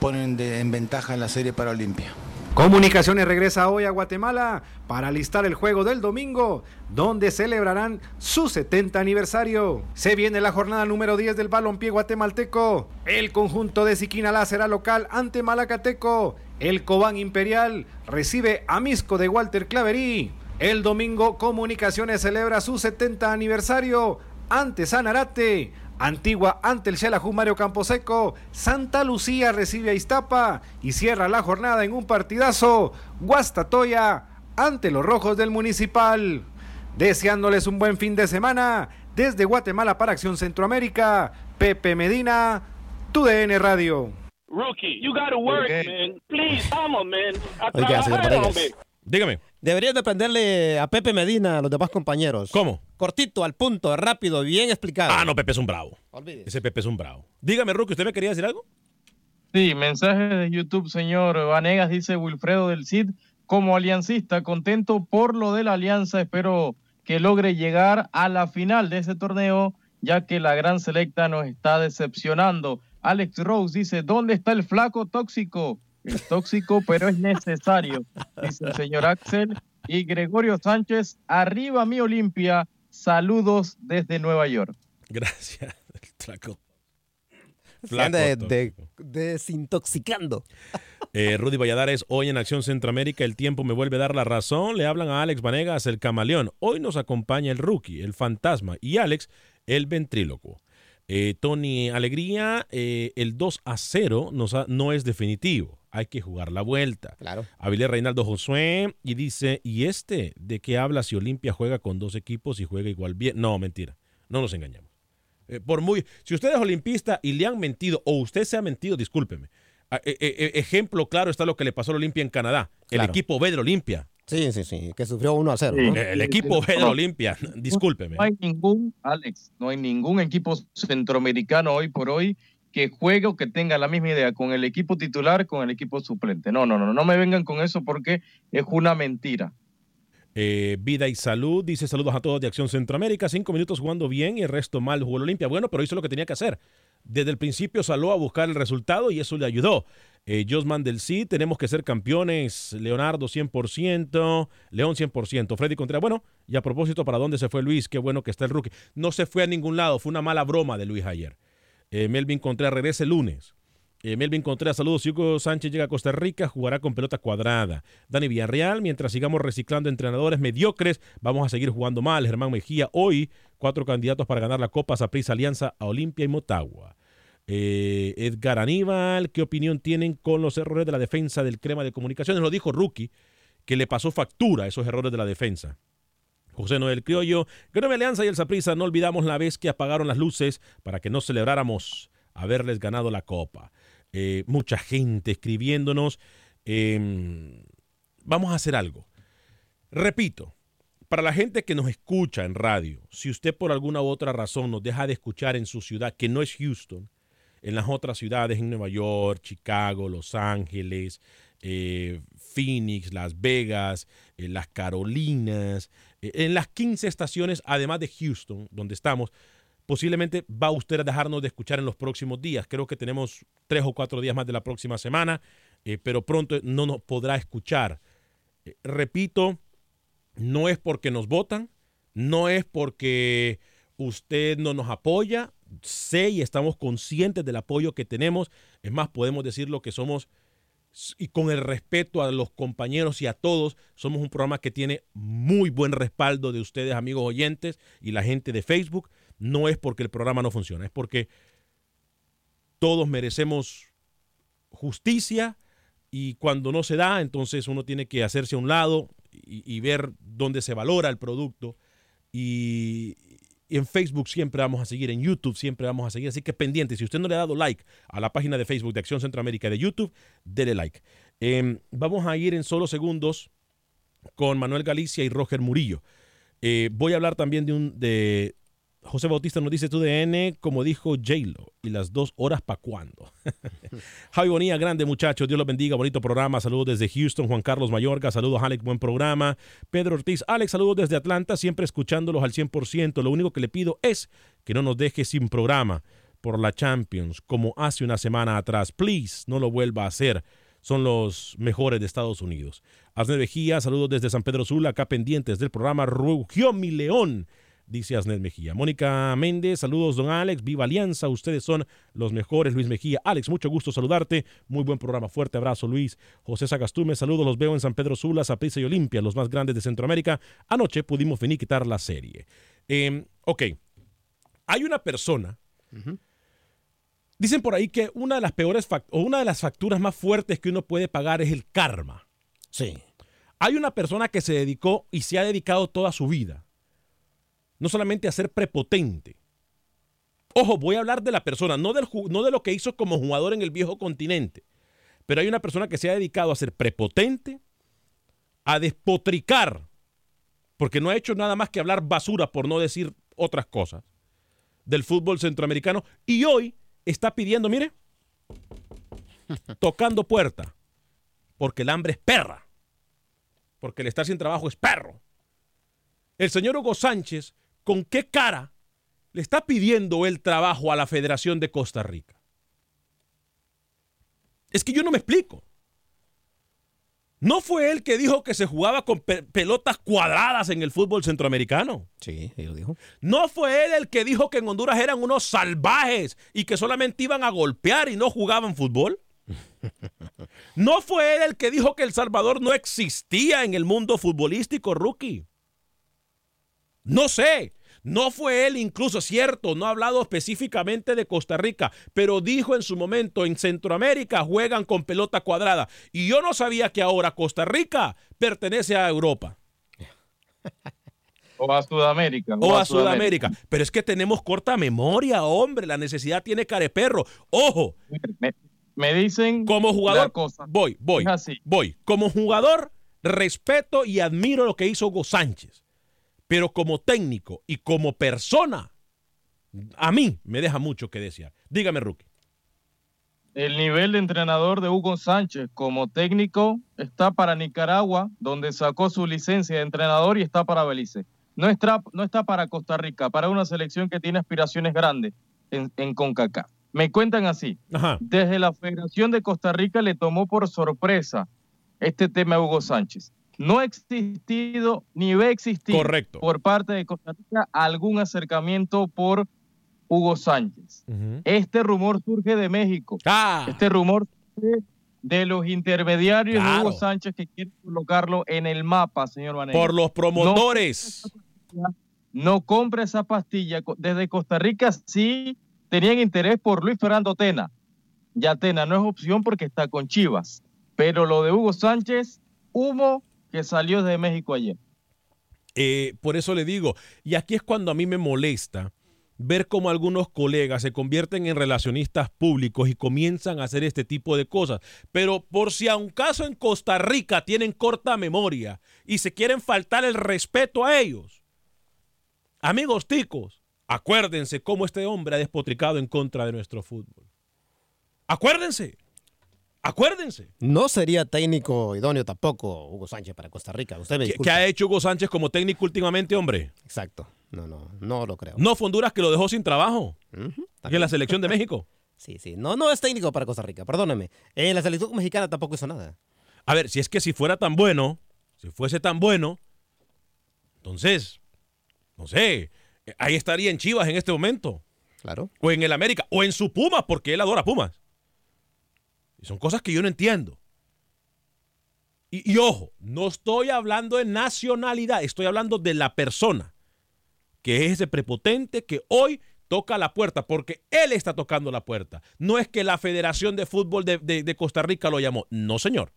ponen en ventaja la serie para Olimpia. Comunicaciones regresa hoy a Guatemala para alistar el juego del domingo, donde celebrarán su 70 aniversario. Se viene la jornada número 10 del balompié guatemalteco. El conjunto de Siquinalá será local ante Malacateco. El Cobán Imperial recibe a Misco de Walter Claverí. El domingo Comunicaciones celebra su 70 aniversario ante Sanarate. Antigua ante el Xelajú Mario Camposeco, Santa Lucía recibe a Iztapa y cierra la jornada en un partidazo, Guastatoya ante los rojos del Municipal. Deseándoles un buen fin de semana, desde Guatemala para Acción Centroamérica, Pepe Medina, TUDN Radio. Rookie, you gotta work, man. Please, vamos, man. A Oiga, trabajar. Dígame. Deberías de aprenderle a Pepe Medina a los demás compañeros. ¿Cómo? Cortito, al punto, rápido, bien explicado. Ah, no, Pepe es un bravo. Ese Pepe es un bravo. Dígame, Rookie, ¿usted me quería decir algo? Sí, mensaje de YouTube, señor Vanegas, dice Wilfredo del Cid, como aliancista, contento por lo de la alianza, espero que logre llegar a la final de ese torneo, ya que la gran selecta nos está decepcionando. Alex Rose dice, ¿dónde está el flaco tóxico? Es tóxico, pero es necesario, dice el señor Axel. Y Gregorio Sánchez, arriba mi Olimpia, saludos desde Nueva York. Gracias, el flaco. Anda de- desintoxicando. Eh, Rudy Valladares, hoy en Acción Centroamérica, el tiempo me vuelve a dar la razón. Le hablan a Alex Vanegas, el camaleón. Hoy nos acompaña el rookie, el fantasma, y Alex, el ventrílocuo. Eh, Tony Alegría, eh, el 2 a 0 nos ha- no es definitivo. Hay que jugar la vuelta. Claro. Avilés Reinaldo Josué y dice, ¿y este de qué habla si Olimpia juega con dos equipos y juega igual bien? No, mentira. No nos engañamos. Eh, por muy, si usted es olimpista y le han mentido o usted se ha mentido, discúlpeme. Ah, eh, eh, eh, ejemplo claro está lo que le pasó al Olimpia en Canadá. El equipo B del Olimpia. Sí, sí, sí, que sufrió 1 a 0. Sí. ¿no? El equipo B del Olimpia. Discúlpeme. No hay ningún, Alex, no hay ningún equipo centroamericano hoy por hoy que juegue o que tenga la misma idea con el equipo titular, con el equipo suplente. No, no, no, no me vengan con eso porque es una mentira. Eh, vida y salud, dice saludos a todos de Acción Centroamérica. Cinco minutos jugando bien y el resto mal jugó el Olimpia. Bueno, pero hizo lo que tenía que hacer. Desde el principio salió a buscar el resultado y eso le ayudó. Eh, Josman del sí, tenemos que ser campeones. Leonardo 100%, León 100%. Freddy Contreras, bueno, y a propósito, ¿para dónde se fue Luis? Qué bueno que está el rookie. No se fue a ningún lado, fue una mala broma de Luis ayer. Eh, Melvin Contreras regresa el lunes. Eh, Melvin Contreras, saludos. Hugo Sánchez llega a Costa Rica, jugará con pelota cuadrada. Dani Villarreal, mientras sigamos reciclando entrenadores mediocres, vamos a seguir jugando mal. Germán Mejía, hoy, cuatro candidatos para ganar la Copa Saprissa Alianza a Olimpia y Motagua. Eh, Edgar Aníbal, ¿qué opinión tienen con los errores de la defensa del crema de comunicaciones? Lo dijo Rookie, que le pasó factura a esos errores de la defensa. José Noel Criollo, Gremio Alianza y el Saprissa, no olvidamos la vez que apagaron las luces para que no celebráramos haberles ganado la copa. Eh, mucha gente escribiéndonos. Em, vamos a hacer algo. Repito, para la gente que nos escucha en radio, si usted por alguna u otra razón nos deja de escuchar en su ciudad, que no es Houston, en las otras ciudades, en Nueva York, Chicago, Los Ángeles, eh, Phoenix, Las Vegas, eh, las Carolinas, en las 15 estaciones, además de Houston, donde estamos, posiblemente va usted a dejarnos de escuchar en los próximos días. Creo que tenemos tres o cuatro días más de la próxima semana, pero pronto no nos podrá escuchar. repito, no es porque nos votan, no es porque usted no nos apoya, sé y estamos conscientes del apoyo que tenemos. Es más, podemos decir lo que somos y con el respeto a los compañeros y a todos, somos un programa que tiene muy buen respaldo de ustedes, amigos oyentes, y la gente de Facebook. No es porque el programa no funciona, es porque todos merecemos justicia y cuando no se da, entonces uno tiene que hacerse a un lado y, y ver dónde se valora el producto. Y, en Facebook siempre vamos a seguir, en YouTube siempre vamos a seguir. Así que pendiente, si usted no le ha dado like a la página de Facebook de Acción Centroamérica de YouTube, dele like. Em, vamos a ir en solo segundos con Manuel Galicia y Roger Murillo. Eh, voy a hablar también de un, de, José Bautista nos dice tu DN, como dijo J-Lo, y las dos horas para cuándo. <laughs> Javi Bonilla, grande muchacho, Dios lo bendiga, bonito programa. Saludos desde Houston, Juan Carlos Mayorga, saludos Alex, buen programa. Pedro Ortiz, Alex, saludos desde Atlanta, siempre escuchándolos al 100%. Lo único que le pido es que no nos deje sin programa por la Champions, como hace una semana atrás. Please, no lo vuelva a hacer. Son los mejores de Estados Unidos. Asne Vejía, saludos desde San Pedro Sula, acá pendientes del programa Rugió mi León dice Asnet Mejía. Mónica Méndez, saludos, don Alex, viva Alianza, ustedes son los mejores, Luis Mejía. Alex, mucho gusto saludarte, muy buen programa, fuerte abrazo, Luis. José Sagastume, saludos, los veo en San Pedro Sula, Saprissa y Olimpia, los más grandes de Centroamérica. Anoche pudimos venir quitar la serie. Em, ok, hay una persona. Dicen por ahí que una de las peores o una de las facturas más fuertes que uno puede pagar es el karma. Sí. Hay una persona que se dedicó y se ha dedicado toda su vida no solamente a ser prepotente. Ojo, voy a hablar de la persona, no, del, no de lo que hizo como jugador en el viejo continente, pero hay una persona que se ha dedicado a ser prepotente, a despotricar, porque no ha hecho nada más que hablar basura, por no decir otras cosas, del fútbol centroamericano, y hoy está pidiendo, mire, <laughs> tocando puerta, porque el hambre es perra, porque el estar sin trabajo es perro. El señor Hugo Sánchez con qué cara le está pidiendo el trabajo a la Federación de Costa Rica. Es que yo no me explico. ¿No fue él que dijo que se jugaba con pelotas cuadradas en el fútbol centroamericano? Sí, él lo dijo. ¿No fue él el que dijo que en Honduras eran unos salvajes y que solamente iban a golpear y no jugaban fútbol? <laughs> ¿No fue él el que dijo que El Salvador no existía en el mundo futbolístico, rookie? No sé. No fue él incluso cierto, no ha hablado específicamente de Costa Rica, pero dijo en su momento en Centroamérica juegan con pelota cuadrada. Y yo no sabía que ahora Costa Rica pertenece a Europa. <laughs> O a Sudamérica. O, a, Sudamérica. Pero es que tenemos corta memoria, hombre. La necesidad tiene careperro. Ojo. Me, dicen. Como jugador. Voy, voy. Voy. Como jugador, respeto y admiro lo que hizo Hugo Sánchez. Pero como técnico y como persona, a mí me deja mucho que desear. Dígame, Rookie. El nivel de entrenador de Hugo Sánchez como técnico está para Nicaragua, donde sacó su licencia de entrenador y está para Belice. No está, no está para Costa Rica, para una selección que tiene aspiraciones grandes en, en CONCACAF. Me cuentan así. Desde la Federación de Costa Rica le tomó por sorpresa este tema a Hugo Sánchez. No ha existido ni va a existir por parte de Costa Rica algún acercamiento por Hugo Sánchez. Este rumor surge de México. Ah. Este rumor surge de los intermediarios de Hugo Sánchez que quieren colocarlo en el mapa, señor Vanessa. Por los promotores. No, compre esa pastilla. Desde Costa Rica sí tenían interés por Luis Fernando Tena. Ya Tena no es opción porque está con Chivas. Pero lo de Hugo Sánchez, humo que salió de México ayer. Eh, por eso le digo, y aquí es cuando a mí me molesta ver cómo algunos colegas se convierten en relacionistas públicos y comienzan a hacer este tipo de cosas. Pero por si a un caso en Costa Rica tienen corta memoria y se quieren faltar el respeto a ellos. Amigos ticos, acuérdense cómo este hombre ha despotricado en contra de nuestro fútbol. Acuérdense. Acuérdense. No sería técnico idóneo tampoco Hugo Sánchez para Costa Rica. Usted me ¿Qué, ha hecho Hugo Sánchez como técnico últimamente, hombre? Exacto. No, no, no lo creo. No fue Honduras que lo dejó sin trabajo. en la selección de México. <laughs> Sí, sí. No, no es técnico para Costa Rica, perdóname. En la selección mexicana tampoco hizo nada. A ver, si es que si fuera tan bueno, si fuese tan bueno, entonces, no sé, ahí estaría en Chivas en este momento. Claro. O en el América, o en su Pumas, porque él adora Pumas. Y son cosas que yo no entiendo. Y, ojo, no estoy hablando de nacionalidad, estoy hablando de la persona, que es ese prepotente que hoy toca la puerta, porque él está tocando la puerta. No es que la Federación de Fútbol de, Costa Rica lo llamó. No, señor.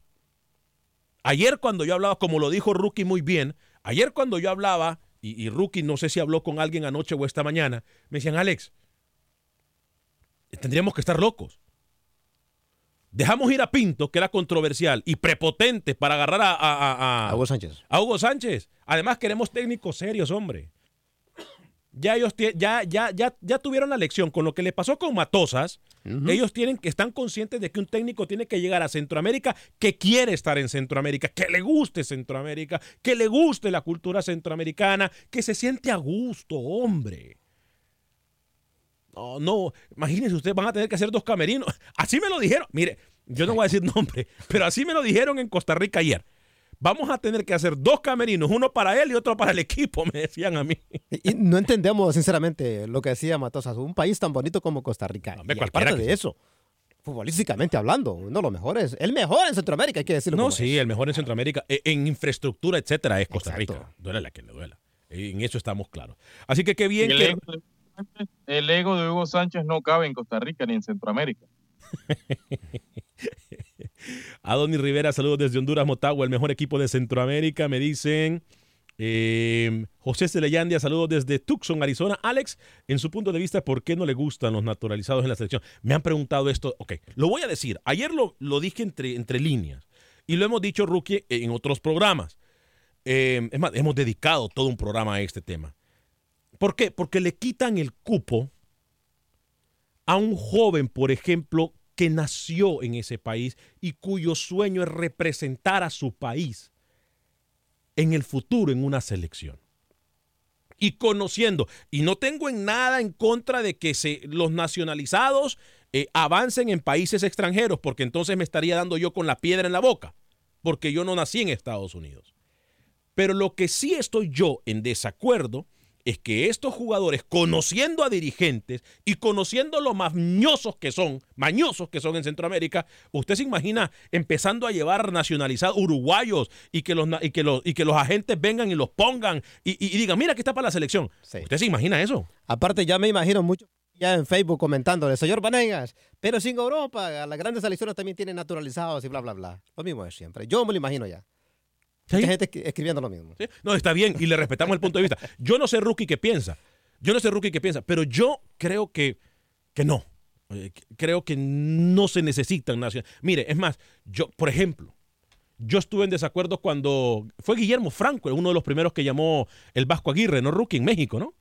Ayer cuando yo hablaba, como lo dijo Rookie muy bien, ayer cuando yo hablaba, y, y Rookie no sé si habló con alguien anoche o esta mañana, me decían, Alex, tendríamos que estar locos. Dejamos ir a Pinto, que era controversial y prepotente para agarrar a, Hugo Sánchez. A Hugo Sánchez. Además, queremos técnicos serios, hombre. Ya ellos ya, ya, ya, ya tuvieron la lección con lo que le pasó con Matosas. Ellos tienen que están conscientes de que un técnico tiene que llegar a Centroamérica que quiere estar en Centroamérica, que le guste Centroamérica, que le guste la cultura centroamericana, que se siente a gusto, hombre. No, no, imagínense, ustedes van a tener que hacer dos camerinos. <laughs> Así me lo dijeron. Mire, yo no voy a decir nombre, <laughs> pero así me lo dijeron en Costa Rica ayer. Vamos a tener que hacer dos camerinos, uno para él y otro para el equipo, <laughs> me decían a mí. Y no entendemos, sinceramente, lo que decía Matosas. Un país tan bonito como Costa Rica. No, y aparte de eso, futbolísticamente hablando, uno de los mejores, el mejor en Centroamérica, hay que decirlo. No, sí, el mejor en Centroamérica, e, en infraestructura, etcétera, es Costa Rica. Duele la que le duela. En eso estamos claros. Así que qué bien que el ego de Hugo Sánchez no cabe en Costa Rica ni en Centroamérica. <laughs> Adoni Rivera, saludos desde Honduras, Motagua, el mejor equipo de Centroamérica. Me dicen eh, José Celeyandia, saludos desde Tucson, Arizona. Alex, en su punto de vista, ¿por qué no le gustan los naturalizados en la selección? Me han preguntado esto. Ok, lo voy a decir. Ayer lo, lo dije entre, entre líneas y lo hemos dicho, Rookie, en otros programas. Eh, es más, hemos dedicado todo un programa a este tema. ¿Por qué? Porque le quitan el cupo a un joven, por ejemplo, que nació en ese país y cuyo sueño es representar a su país en el futuro en una selección. Y conociendo, y no tengo en nada en contra de que se, los nacionalizados eh, avancen en países extranjeros, porque entonces me estaría dando yo con la piedra en la boca, porque yo no nací en Estados Unidos. Pero lo que sí estoy yo en desacuerdo es que estos jugadores, conociendo a dirigentes y conociendo lo mañosos que son, mañosos que son en Centroamérica, usted se imagina empezando a llevar nacionalizados uruguayos y que los, y que los, y que los agentes vengan y los pongan y, digan, mira, que está para la selección. ¿Usted se imagina eso? Aparte, ya me imagino mucho ya en Facebook comentándole, señor Vanegas, pero sin Europa, las grandes selecciones también tienen naturalizados y bla, bla, bla. Lo mismo es siempre. Yo me lo imagino ya. Hay gente escribiendo lo mismo. No, está bien y le respetamos el punto de vista. Yo no sé Rookie qué piensa. Yo no sé Rookie qué piensa, pero yo creo que, que no. Creo que no se necesitan naciones. Mire, es más, yo, por ejemplo, yo estuve en desacuerdo cuando fue Guillermo Franco, uno de los primeros que llamó el Vasco Aguirre, ¿no? Rookie en México, ¿no?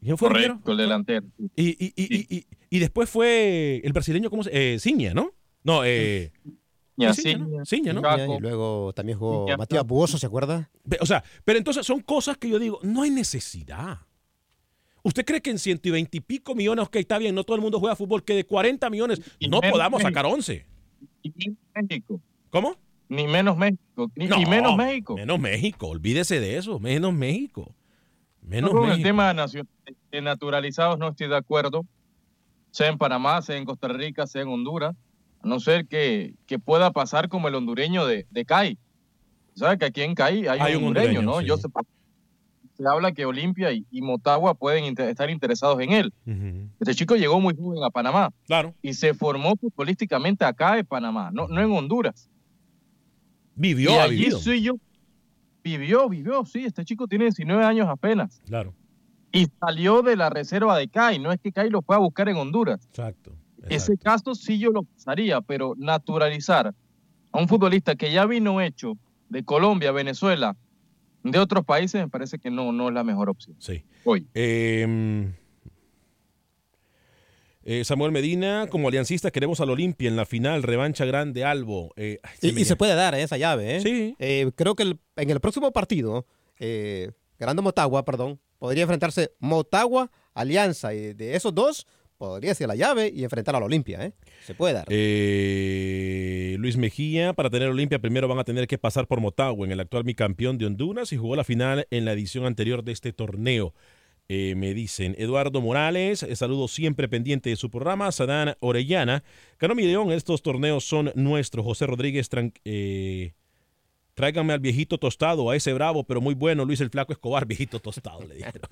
¿Quién fue Correcto, el delantero. Y, y, y, y, después fue el brasileño, ¿cómo se eh, Ciña, ¿no? No, eh, Ciña, ¿no? Y luego también jugó Matías Buoso, ¿se acuerda? O sea, pero entonces son cosas que yo digo, no hay necesidad. ¿Usted cree que en ciento y veinte y pico millones, ok, está bien, no todo el mundo juega fútbol, que de 40 millones no podamos sacar 11? Y México. ¿Cómo? Ni menos México. Ni, No, y menos México. Menos México, olvídese de eso, menos México. Menos con el México. tema de naturalizados no estoy de acuerdo, sea en Panamá, sea en Costa Rica, sea en Honduras, a no ser que, que pueda pasar como el hondureño de, de CAI. ¿Sabes que aquí en CAI hay, Hay un hondureño, hondureño, ¿no? sí. Yo sé- se habla que Olimpia y, y Motagua pueden inter- estar interesados en él. Este chico llegó muy joven a Panamá. Claro. Y se formó futbolísticamente acá en Panamá, no, no en Honduras. Vivió, y allí sí yo- vivió, vivió, sí. Este chico tiene 19 años apenas. Claro, Y salió de la reserva de CAI. No es que CAI lo pueda buscar en Honduras. exacto. Ese caso sí yo lo pasaría, pero naturalizar a un futbolista que ya vino hecho de Colombia, Venezuela, de otros países, me parece que no, no es la mejor opción. Sí. Hoy. Eh, eh, Samuel Medina, como aliancista, queremos al Olimpia en la final, revancha grande, Albo. Eh, Y, se puede dar eh, esa llave, ¿eh? Sí. Eh, creo que el- en el próximo partido, eh, ganando Motagua, perdón, podría enfrentarse Motagua, Alianza, y de esos dos podría ser la llave y enfrentar a la Olimpia, ¿eh? Se puede dar. Eh, Luis Mejía, para tener Olimpia primero van a tener que pasar por Motagua, en el actual bicampeón de Honduras y jugó la final en la edición anterior de este torneo. Eh, me dicen Eduardo Morales, eh, saludo siempre pendiente de su programa. Sadán Orellana, Cano mi León, estos torneos son nuestros. José Rodríguez, tráiganme al viejito tostado, a ese bravo, pero muy bueno, Luis el Flaco Escobar, <laughs> viejito tostado, le dijeron.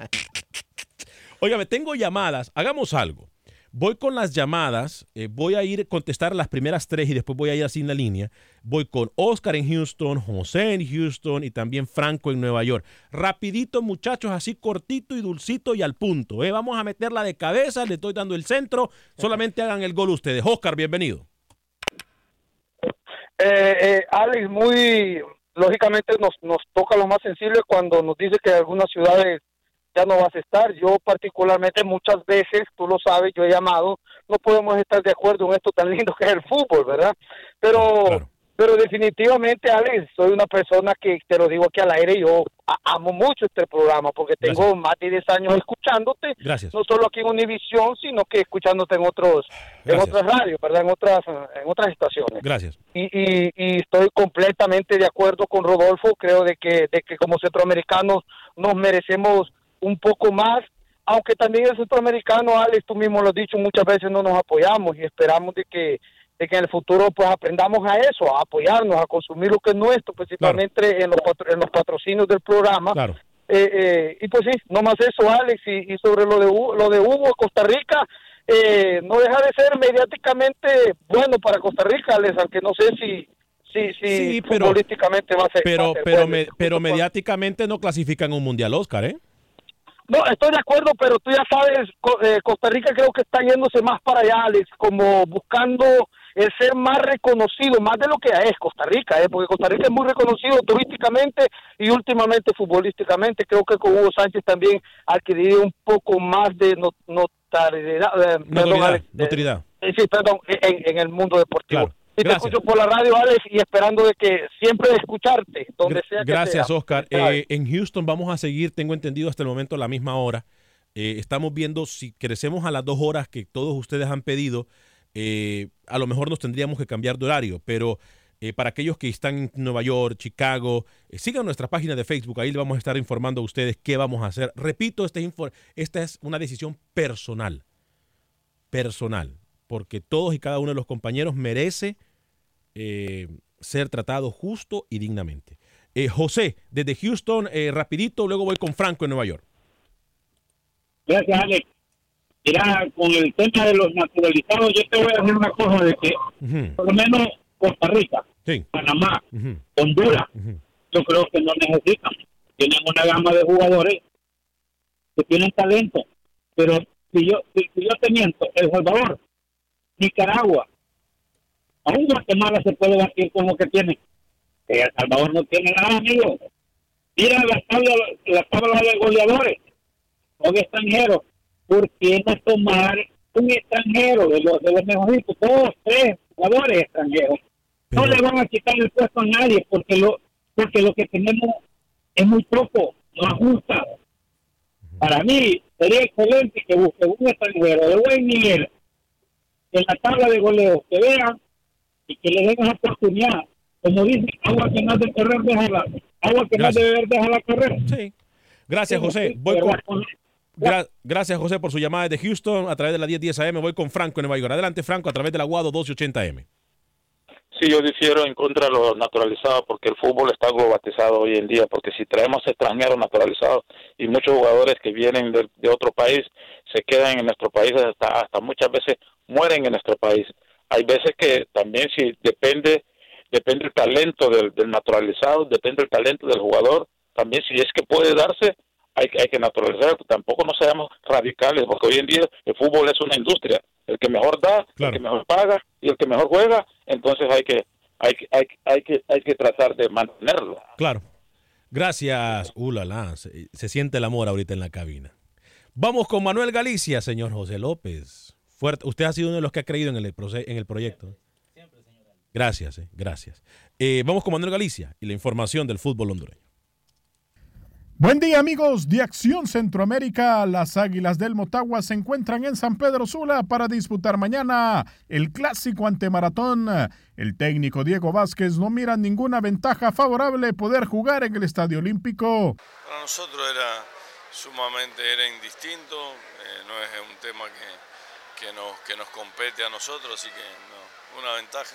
Óigame, tengo llamadas, hagamos algo. Voy con las llamadas, eh, voy a ir a contestar las primeras tres y después voy a ir así en la línea. Voy con Oscar en Houston, José en Houston y también Franco en Nueva York. Rapidito, muchachos, así cortito y dulcito y al punto. ¿eh? Vamos a meterla de cabeza, le estoy dando el centro. Solamente hagan el gol ustedes. Oscar, bienvenido. Eh, eh, Alex, muy lógicamente nos, nos toca lo más sensible cuando nos dice que algunas ciudades ya no vas a estar. Yo particularmente muchas veces, tú lo sabes, yo he llamado, no podemos estar de acuerdo en esto tan <laughs> lindo que es el fútbol, ¿verdad? Pero, pero definitivamente, Alex, soy una persona que te lo digo aquí al aire, yo amo mucho este programa porque tengo más de 10 años escuchándote, Gracias. no solo aquí en Univisión, sino que escuchándote en otros, en otras radios, ¿verdad? En otras, en otras estaciones Gracias. y, y, y estoy completamente de acuerdo con Rodolfo. Creo de que, de que como centroamericanos nos merecemos un poco más, aunque también el centroamericano, Alex, tú mismo lo has dicho, muchas veces no nos apoyamos y esperamos de que, de que en el futuro pues aprendamos a eso, a apoyarnos, a consumir lo que es nuestro, principalmente en, los patro- en los patrocinios del programa. Claro. Eh, eh, y pues sí, no más eso, Alex, y, y sobre lo de, lo de Hugo, Costa Rica, eh, no deja de ser mediáticamente bueno para Costa Rica, Alex, aunque no sé si, si, si Sí, pero- futbolísticamente va a ser. va Pero, a ser pero, bueno. me- pero mediáticamente no clasifican un mundial Oscar, ¿eh? No, estoy de acuerdo, pero tú ya sabes, eh, Costa Rica creo que está yéndose más para allá, Alex, como buscando el ser más reconocido, más de lo que es Costa Rica, ¿eh? porque Costa Rica es muy reconocido turísticamente y últimamente futbolísticamente. Creo que con Hugo Sánchez también adquirió un poco más de no- notariedad. eh, perdón, Notoriedad, Alex, eh, notoriedad. sí, perdón, en, en el mundo deportivo. Claro. Y te escucho por la radio, Alex, y esperando de que siempre escucharte, donde sea que Gracias, sea. Oscar. Gracias. Eh, en Houston vamos a seguir, tengo entendido, hasta el momento a la misma hora. Eh, estamos viendo si crecemos a las dos horas que todos ustedes han pedido. eh, a lo mejor nos tendríamos que cambiar de horario, pero para aquellos que están en Nueva York, Chicago, sigan nuestra página de Facebook, ahí le vamos a estar informando a ustedes qué vamos a hacer. Repito, esta es, info- esta es una decisión personal, personal, porque todos y cada uno de los compañeros merece eh, ser tratado justo y dignamente. Eh, José, desde Houston, eh, rapidito, luego voy con Franco en Nueva York. Gracias, Alex. Mira, con el tema de los naturalizados, yo te voy a decir una cosa de que, por lo menos Costa Rica, Panamá, Honduras, yo creo que no necesitan. Tienen una gama de jugadores que tienen talento. Pero si yo, si, si yo te miento, El Salvador, Nicaragua, aún Guatemala se puede batir con lo que tiene. Eh, El Salvador no tiene nada, amigo. Mira la tabla, la tabla de goleadores son extranjeros. ¿Por qué no tomar un extranjero de los, de los mejoritos? Dos, tres jugadores extranjeros. No le van a quitar el puesto a nadie porque lo, porque lo que tenemos es muy poco, no ajusta. Para mí sería excelente que busque un extranjero de buen nivel en la tabla de goleo, que vean y que le den esa oportunidad. Como dice, agua que más de correr, déjala. Agua que más de beber, déjala correr. Sí. Gracias, José. Voy con... Gra gracias, José, por su llamada de Houston a través de la 1010 AM. Voy con Franco en Nueva York. Adelante, Franco, a través del Aguado 1280M. Sí, yo difiero en contra de lo naturalizado porque el fútbol está globalizado hoy en día, porque si traemos extranjeros naturalizados y muchos jugadores que vienen de, de otro país se quedan en nuestro país hasta, hasta muchas veces mueren en nuestro país. Hay veces que también si depende depende el talento del, del naturalizado, depende el talento del jugador, también si es que puede darse, hay, hay que naturalizar, tampoco no seamos radicales, porque hoy en día el fútbol es una industria, el que mejor da, el que mejor paga y el que mejor juega, entonces hay que hay que hay, hay que hay que tratar de mantenerlo. Claro. Gracias. Uh, la, la, se, se siente el amor ahorita en la cabina. Vamos con Manuel Galicia, señor José López. Fuerte. Usted ha sido uno de los que ha creído en el, en el proyecto. Siempre, señor. Gracias, eh, gracias. Eh, vamos con Manuel Galicia y la información del fútbol hondureño. Buen día amigos de Acción Centroamérica. Las Águilas del Motagua se encuentran en San Pedro Sula para disputar mañana el clásico ante Maratón. El técnico Diego Vázquez no mira ninguna ventaja favorable poder jugar en el Estadio Olímpico. Para nosotros era sumamente era indistinto, eh, no es un tema que, que, nos, que nos compete a nosotros, así que no, una ventaja.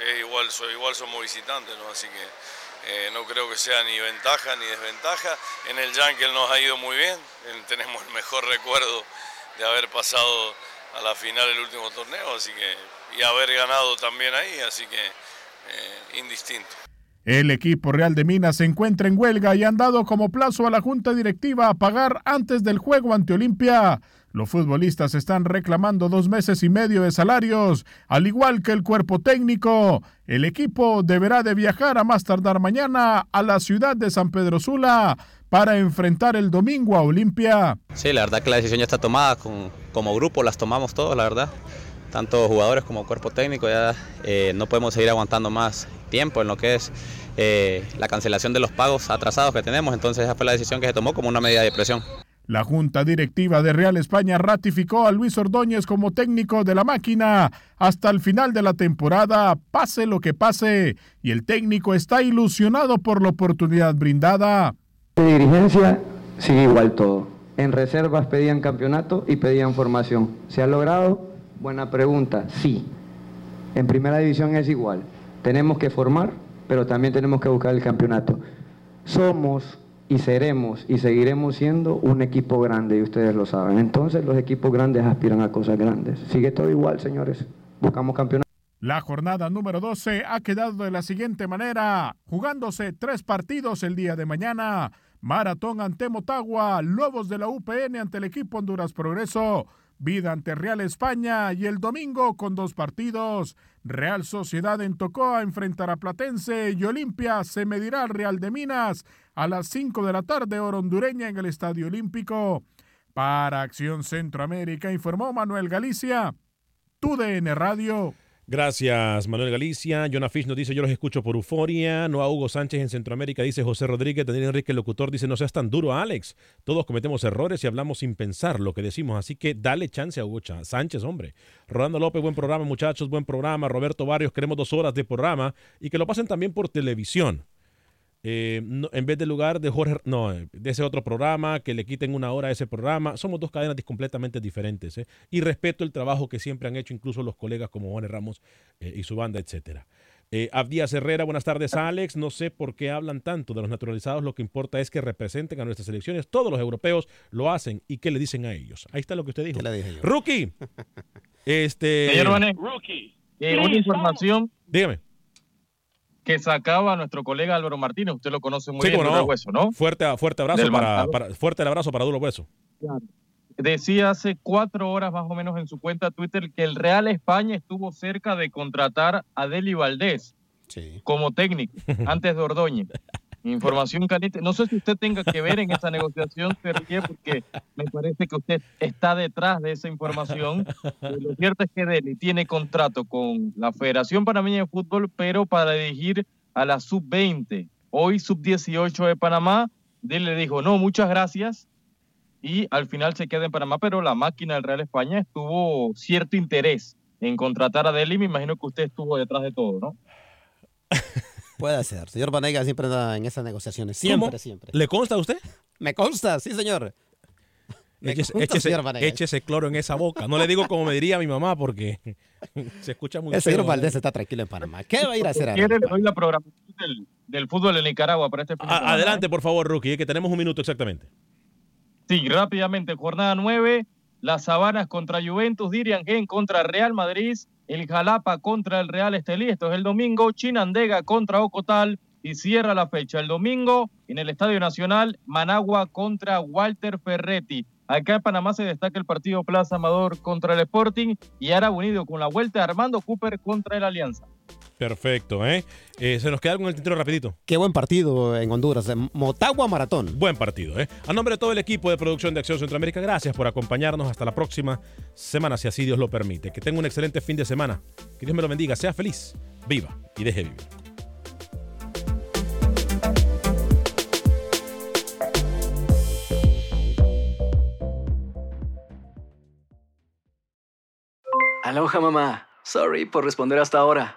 Es igual, igual somos visitantes, ¿no? así que eh, no creo que sea ni ventaja ni desventaja. En el Yankel nos ha ido muy bien, tenemos el mejor recuerdo de haber pasado a la final del último torneo, así que y haber ganado también ahí, así que eh, indistinto. El equipo Real de Minas se encuentra en huelga y han dado como plazo a la junta directiva a pagar antes del juego ante Olimpia. Los futbolistas están reclamando dos meses y medio de salarios, al igual que el cuerpo técnico. El equipo deberá de viajar a más tardar mañana a la ciudad de San Pedro Sula para enfrentar el domingo a Olimpia. Sí, la verdad que la decisión ya está tomada, como grupo las tomamos todos, la verdad. Tanto jugadores como cuerpo técnico, ya eh, no podemos seguir aguantando más tiempo en lo que es eh, la cancelación de los pagos atrasados que tenemos, entonces esa fue la decisión que se tomó como una medida de presión. La Junta Directiva de Real España ratificó a Luis Ordóñez como técnico de la máquina hasta el final de la temporada, pase lo que pase, y el técnico está ilusionado por la oportunidad brindada. De dirigencia sigue igual todo. En reservas pedían campeonato y pedían formación. ¿Se ha logrado? Buena pregunta. Sí. En primera división es igual. Tenemos que formar, pero también tenemos que buscar el campeonato. Somos y seremos y seguiremos siendo un equipo grande y ustedes lo saben. Entonces los equipos grandes aspiran a cosas grandes. Sigue todo igual, señores. Buscamos campeonato. La jornada número 12 ha quedado de la siguiente manera, jugándose tres partidos el día de mañana. Maratón ante Motagua, Lobos de la UPN ante el equipo Honduras Progreso, Vida ante Real España y el domingo con dos partidos. Real Sociedad en Tocoa enfrentará a Platense y Olimpia se medirá al Real de Minas a las 5 de la tarde hora hondureña en el Estadio Olímpico. Para Acción Centroamérica informó Manuel Galicia, TUDN Radio. Gracias, Manuel Galicia. Jonah Fish nos dice, yo los escucho por euforia. No a Hugo Sánchez en Centroamérica, dice José Rodríguez. Daniel Enrique, el locutor, dice, no seas tan duro, Alex. Todos cometemos errores y hablamos sin pensar lo que decimos. Así que dale chance a Hugo Sánchez, hombre. Rolando López, buen programa, muchachos, buen programa. Roberto Barrios, queremos dos horas de programa y que lo pasen también por televisión. Eh, no, en vez del lugar de Jorge, no, de ese otro programa, que le quiten una hora a ese programa. Somos dos cadenas completamente diferentes. ¿eh? Y respeto el trabajo que siempre han hecho incluso los colegas como Juan Ramos eh, y su banda, etcétera. Eh, Abdías Herrera, buenas tardes, Alex. No sé por qué hablan tanto de los naturalizados. Lo que importa es que representen a nuestras elecciones. Todos los europeos lo hacen. ¿Y qué le dicen a ellos? Ahí está lo que usted dijo. Rookie. <laughs> este. Señor Vané, Rookie. una información. Dígame que sacaba nuestro colega Álvaro Martínez. Usted lo conoce muy sí, bien, no. Hueso, ¿no? Fuerte, fuerte abrazo para, para, fuerte el abrazo para Duro Hueso. Claro. Decía hace cuatro horas más o menos en su cuenta Twitter que el Real España estuvo cerca de contratar a Deli Valdés sí. como técnico <laughs> antes de Ordóñez. Información caliente. No sé si usted tenga que ver en esa negociación, Sergio, porque me parece que usted está detrás de esa información. Lo cierto es que Deli tiene contrato con la Federación Panameña de Fútbol, pero para dirigir a la sub-20. Hoy sub-18 de Panamá, Deli le dijo, no, muchas gracias. y al final se queda en Panamá, pero la máquina del Real España estuvo cierto interés en contratar a Deli. Me imagino que usted estuvo detrás de todo, ¿no? <laughs> Puede ser. Señor Vanega siempre anda en esas negociaciones. Siempre, ¿Cómo? siempre. ¿Le consta a usted? Me consta, sí, señor. Me Échese, consta, échese- señor Vanega. échese cloro en esa boca. No le digo como me diría mi mamá porque <laughs> se escucha muy El señor feo. Valdés está tranquilo en Panamá. ¿Qué va a ir a hacer ahora? quiere, le doy la programación del, del fútbol en Nicaragua para este A- adelante, por favor, Rookie, que tenemos un minuto exactamente. Sí, rápidamente, jornada 9, las Sabanas contra Juventus, Dirian Gen contra Real Madrid, el Jalapa contra el Real Estelí, esto es el domingo, Chinandega contra Ocotal y cierra la fecha el domingo en el Estadio Nacional, Managua contra Walter Ferretti. Acá en Panamá se destaca el partido Plaza Amador contra el Sporting y ahora unido con la vuelta de Armando Cooper contra el Alianza. Perfecto, ¿eh? Eh, Se nos queda algo en el tintero rapidito. Qué buen partido en Honduras. en Motagua Maratón. Buen partido, ¿eh? A nombre de todo el equipo de producción de Acción Centroamérica, gracias por acompañarnos hasta la próxima semana, si así Dios lo permite. Que tenga un excelente fin de semana. Que Dios me lo bendiga, sea feliz, viva y deje vivir. Aloha mamá. Sorry por responder hasta ahora.